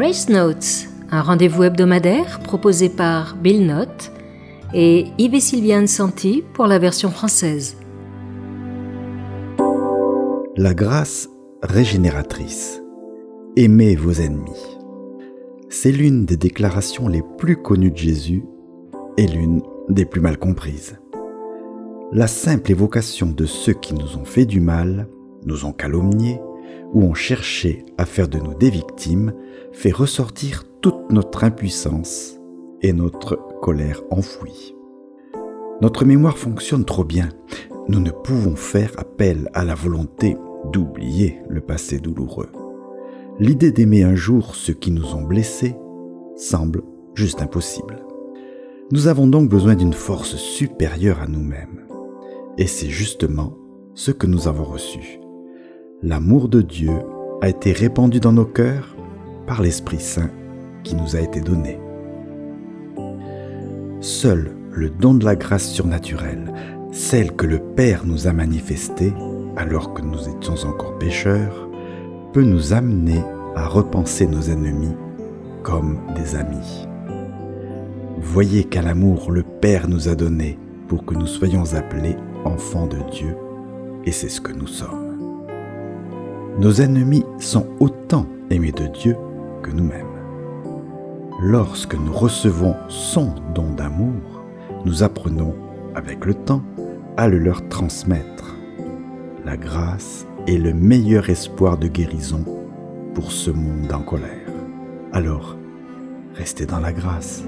Grace Notes, un rendez-vous hebdomadaire proposé par Bill Note et Yves Sylviane Santi pour la version française. La grâce régénératrice. Aimez vos ennemis. C'est l'une des déclarations les plus connues de Jésus et l'une des plus mal comprises. La simple évocation de ceux qui nous ont fait du mal, nous ont calomniés ou ont cherché à faire de nous des victimes fait ressortir toute notre impuissance et notre colère enfouie. Notre mémoire fonctionne trop bien. Nous ne pouvons faire appel à la volonté d'oublier le passé douloureux. L'idée d'aimer un jour ceux qui nous ont blessés semble juste impossible. Nous avons donc besoin d'une force supérieure à nous-mêmes. Et c'est justement ce que nous avons reçu. L'amour de Dieu a été répandu dans nos cœurs par l'Esprit Saint qui nous a été donné. Seul le don de la grâce surnaturelle, celle que le Père nous a manifestée alors que nous étions encore pécheurs, peut nous amener à repenser nos ennemis comme des amis. Voyez quel amour le Père nous a donné pour que nous soyons appelés enfants de Dieu, et c'est ce que nous sommes. Nos ennemis sont autant aimés de Dieu que nous-mêmes. Lorsque nous recevons son don d'amour, nous apprenons, avec le temps, à le leur transmettre. La grâce est le meilleur espoir de guérison pour ce monde en colère. Alors, restez dans la grâce